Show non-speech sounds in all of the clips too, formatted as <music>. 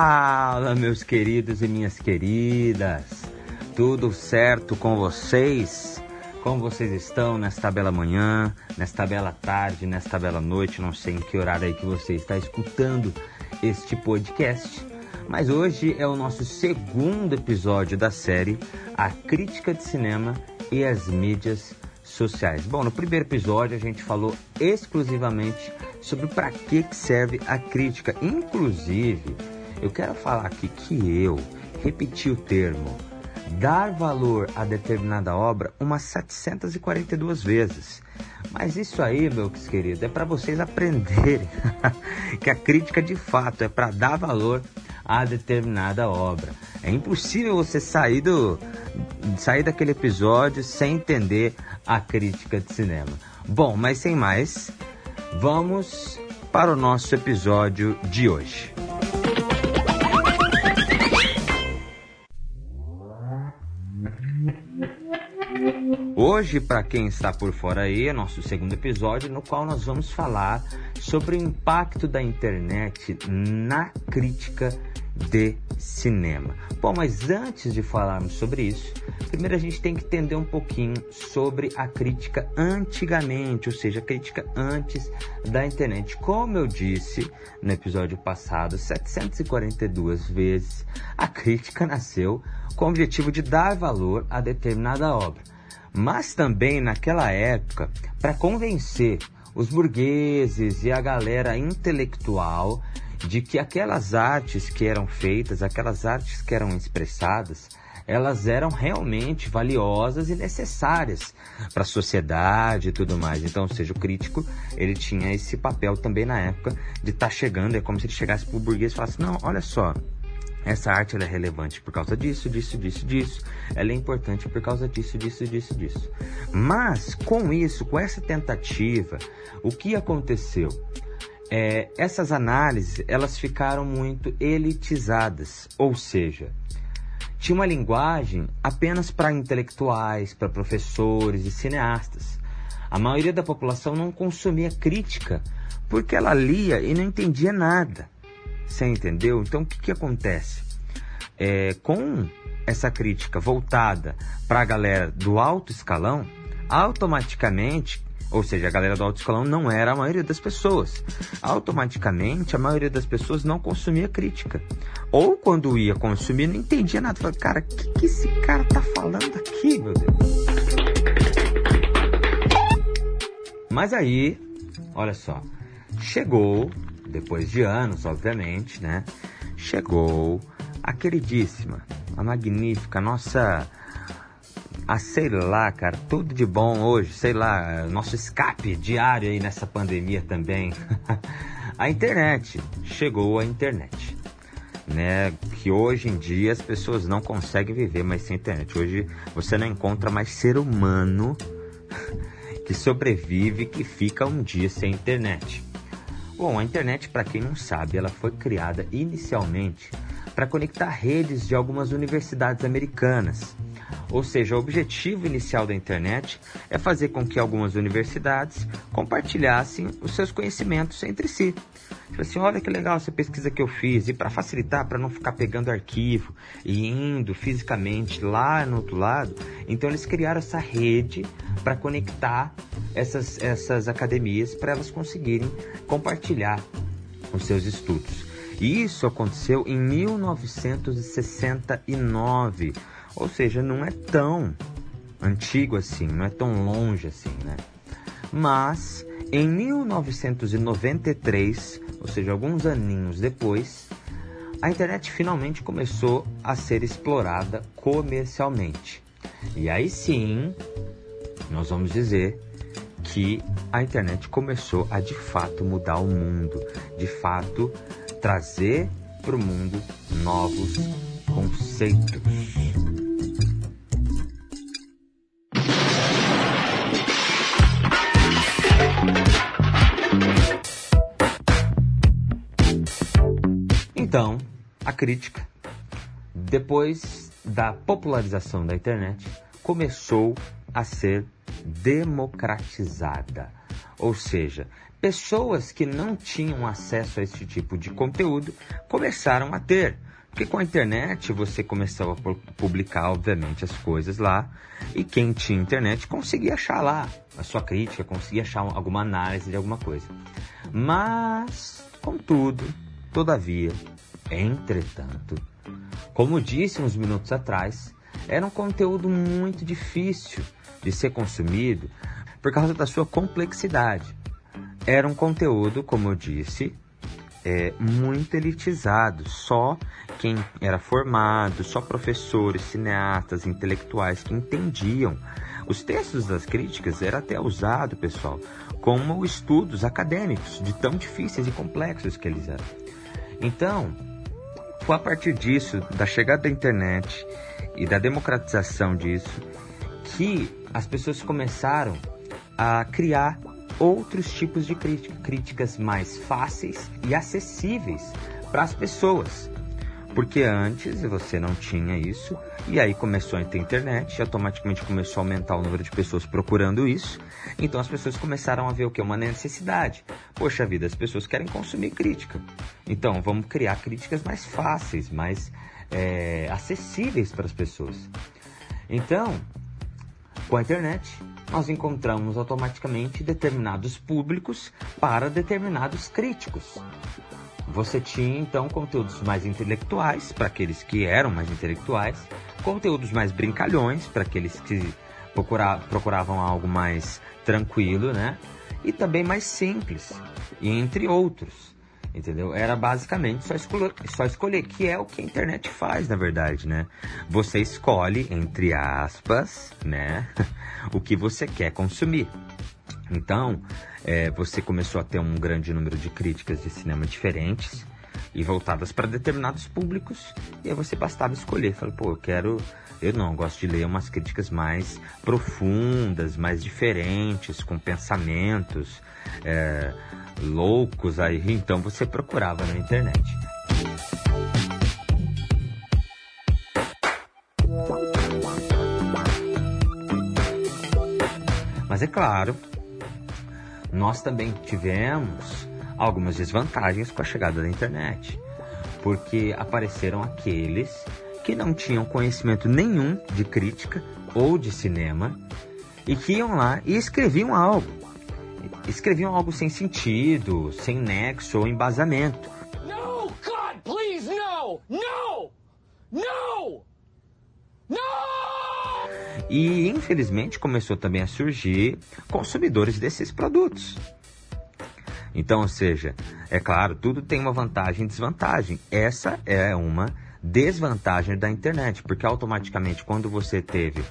Fala, meus queridos e minhas queridas. Tudo certo com vocês? Como vocês estão nesta bela manhã, nesta bela tarde, nesta bela noite? Não sei em que horário aí que você está escutando este podcast. Mas hoje é o nosso segundo episódio da série A Crítica de Cinema e as Mídias Sociais. Bom, no primeiro episódio a gente falou exclusivamente sobre para que serve a crítica. Inclusive, eu quero falar aqui que eu repeti o termo dar valor a determinada obra umas 742 vezes. Mas isso aí, meus queridos, é para vocês aprenderem <laughs> que a crítica de fato é para dar valor a determinada obra. É impossível você sair do sair daquele episódio sem entender a crítica de cinema. Bom, mas sem mais, vamos para o nosso episódio de hoje. Hoje, para quem está por fora aí, é nosso segundo episódio no qual nós vamos falar sobre o impacto da internet na crítica de cinema. Bom, mas antes de falarmos sobre isso, primeiro a gente tem que entender um pouquinho sobre a crítica antigamente, ou seja, a crítica antes da internet. Como eu disse no episódio passado, 742 vezes, a crítica nasceu com o objetivo de dar valor a determinada obra. Mas também naquela época, para convencer os burgueses e a galera intelectual de que aquelas artes que eram feitas, aquelas artes que eram expressadas, elas eram realmente valiosas e necessárias para a sociedade e tudo mais. Então, ou seja, o crítico, ele tinha esse papel também na época de estar tá chegando, é como se ele chegasse para o burguês e falasse, não, olha só, essa arte é relevante por causa disso, disso, disso, disso. Ela é importante por causa disso, disso, disso, disso. Mas com isso, com essa tentativa, o que aconteceu? é, essas análises elas ficaram muito elitizadas, ou seja, tinha uma linguagem apenas para intelectuais, para professores e cineastas. A maioria da população não consumia crítica porque ela lia e não entendia nada. Você entendeu? Então o que, que acontece? É, com essa crítica voltada para a galera do alto escalão, automaticamente ou seja, a galera do alto escalão não era a maioria das pessoas. Automaticamente, a maioria das pessoas não consumia crítica. Ou quando ia consumir, não entendia nada. Falava, cara, o que, que esse cara tá falando aqui, meu Deus? Mas aí, olha só, chegou, depois de anos, obviamente, né? Chegou a queridíssima, a magnífica, nossa ah, sei lá, cara, tudo de bom hoje, sei lá, nosso escape diário aí nessa pandemia também. <laughs> a internet, chegou a internet. Né, que hoje em dia as pessoas não conseguem viver mais sem internet. Hoje você não encontra mais ser humano <laughs> que sobrevive, que fica um dia sem internet. Bom, a internet, para quem não sabe, ela foi criada inicialmente para conectar redes de algumas universidades americanas ou seja, o objetivo inicial da internet é fazer com que algumas universidades compartilhassem os seus conhecimentos entre si. Tipo assim, olha que legal essa pesquisa que eu fiz. E para facilitar, para não ficar pegando arquivo e indo fisicamente lá no outro lado, então eles criaram essa rede para conectar essas, essas academias para elas conseguirem compartilhar os seus estudos. E isso aconteceu em 1969 ou seja, não é tão antigo assim, não é tão longe assim, né? Mas em 1993, ou seja, alguns aninhos depois, a internet finalmente começou a ser explorada comercialmente. E aí sim, nós vamos dizer que a internet começou a de fato mudar o mundo, de fato trazer para o mundo novos conceitos. Então, a crítica, depois da popularização da internet, começou a ser democratizada. Ou seja, pessoas que não tinham acesso a esse tipo de conteúdo começaram a ter. Porque com a internet você começou a publicar, obviamente, as coisas lá, e quem tinha internet conseguia achar lá a sua crítica, conseguia achar alguma análise de alguma coisa. Mas, contudo, todavia, entretanto, como disse uns minutos atrás, era um conteúdo muito difícil de ser consumido por causa da sua complexidade. Era um conteúdo, como eu disse, é, muito elitizado. Só quem era formado, só professores, cineastas, intelectuais que entendiam. Os textos das críticas era até usado, pessoal, como estudos acadêmicos de tão difíceis e complexos que eles eram. Então, foi a partir disso, da chegada da internet e da democratização disso, que as pessoas começaram a criar outros tipos de crítica, críticas mais fáceis e acessíveis para as pessoas. Porque antes você não tinha isso, e aí começou a ter internet, e automaticamente começou a aumentar o número de pessoas procurando isso. Então as pessoas começaram a ver o que? Uma necessidade. Poxa vida, as pessoas querem consumir crítica. Então vamos criar críticas mais fáceis, mais é, acessíveis para as pessoas. Então, com a internet, nós encontramos automaticamente determinados públicos para determinados críticos. Você tinha então conteúdos mais intelectuais para aqueles que eram mais intelectuais, conteúdos mais brincalhões para aqueles que procura, procuravam algo mais tranquilo, né? E também mais simples, entre outros entendeu? Era basicamente só escolher, só escolher, que é o que a internet faz, na verdade, né? Você escolhe, entre aspas, né, <laughs> o que você quer consumir. Então, é, você começou a ter um grande número de críticas de cinema diferentes e voltadas para determinados públicos, e aí você bastava escolher. Falei, pô, eu quero. Eu não, eu gosto de ler umas críticas mais profundas, mais diferentes, com pensamentos. É, loucos aí, então você procurava na internet. Mas é claro, nós também tivemos algumas desvantagens com a chegada da internet, porque apareceram aqueles que não tinham conhecimento nenhum de crítica ou de cinema e que iam lá e escreviam algo escreviam algo sem sentido, sem nexo ou embasamento. No, God, please, no! No! No! No! E infelizmente começou também a surgir consumidores desses produtos. Então, ou seja, é claro, tudo tem uma vantagem e desvantagem. Essa é uma desvantagem da internet, porque automaticamente quando você teve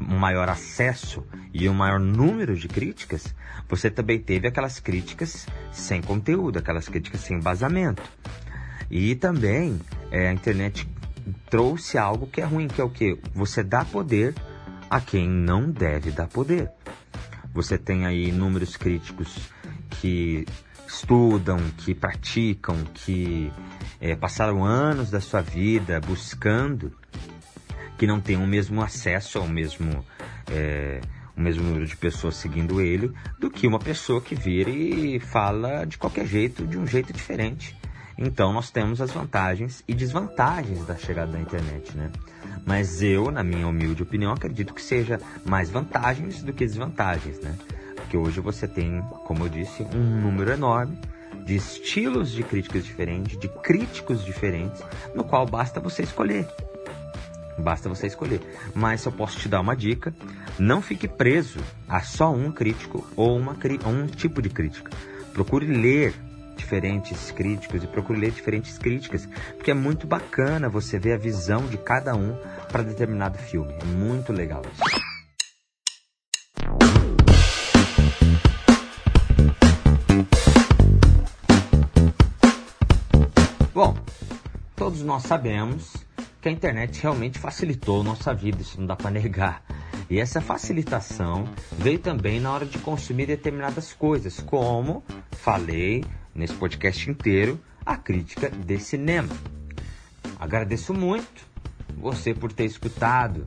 um maior acesso e um maior número de críticas, você também teve aquelas críticas sem conteúdo, aquelas críticas sem embasamento. E também é, a internet trouxe algo que é ruim, que é o que? Você dá poder a quem não deve dar poder. Você tem aí números críticos que estudam, que praticam, que é, passaram anos da sua vida buscando que não tem o mesmo acesso ao mesmo é, o mesmo número de pessoas seguindo ele do que uma pessoa que vira e fala de qualquer jeito, de um jeito diferente. Então nós temos as vantagens e desvantagens da chegada da internet, né? Mas eu, na minha humilde opinião, acredito que seja mais vantagens do que desvantagens, né? Porque hoje você tem, como eu disse, um número enorme de estilos de críticas diferentes, de críticos diferentes, no qual basta você escolher. Basta você escolher. Mas eu posso te dar uma dica: não fique preso a só um crítico ou uma, um tipo de crítica. Procure ler diferentes críticos e procure ler diferentes críticas, porque é muito bacana você ver a visão de cada um para determinado filme. É muito legal isso. Bom, todos nós sabemos que a internet realmente facilitou nossa vida, isso não dá para negar. E essa facilitação veio também na hora de consumir determinadas coisas, como falei nesse podcast inteiro, a crítica de cinema. Agradeço muito você por ter escutado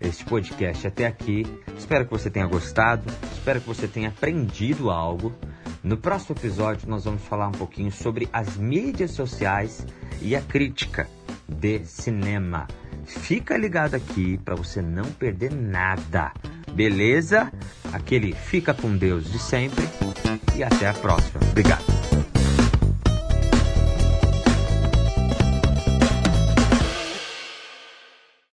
este podcast até aqui. Espero que você tenha gostado, espero que você tenha aprendido algo. No próximo episódio, nós vamos falar um pouquinho sobre as mídias sociais e a crítica de cinema. Fica ligado aqui para você não perder nada. Beleza? Aquele fica com Deus de sempre e até a próxima. Obrigado.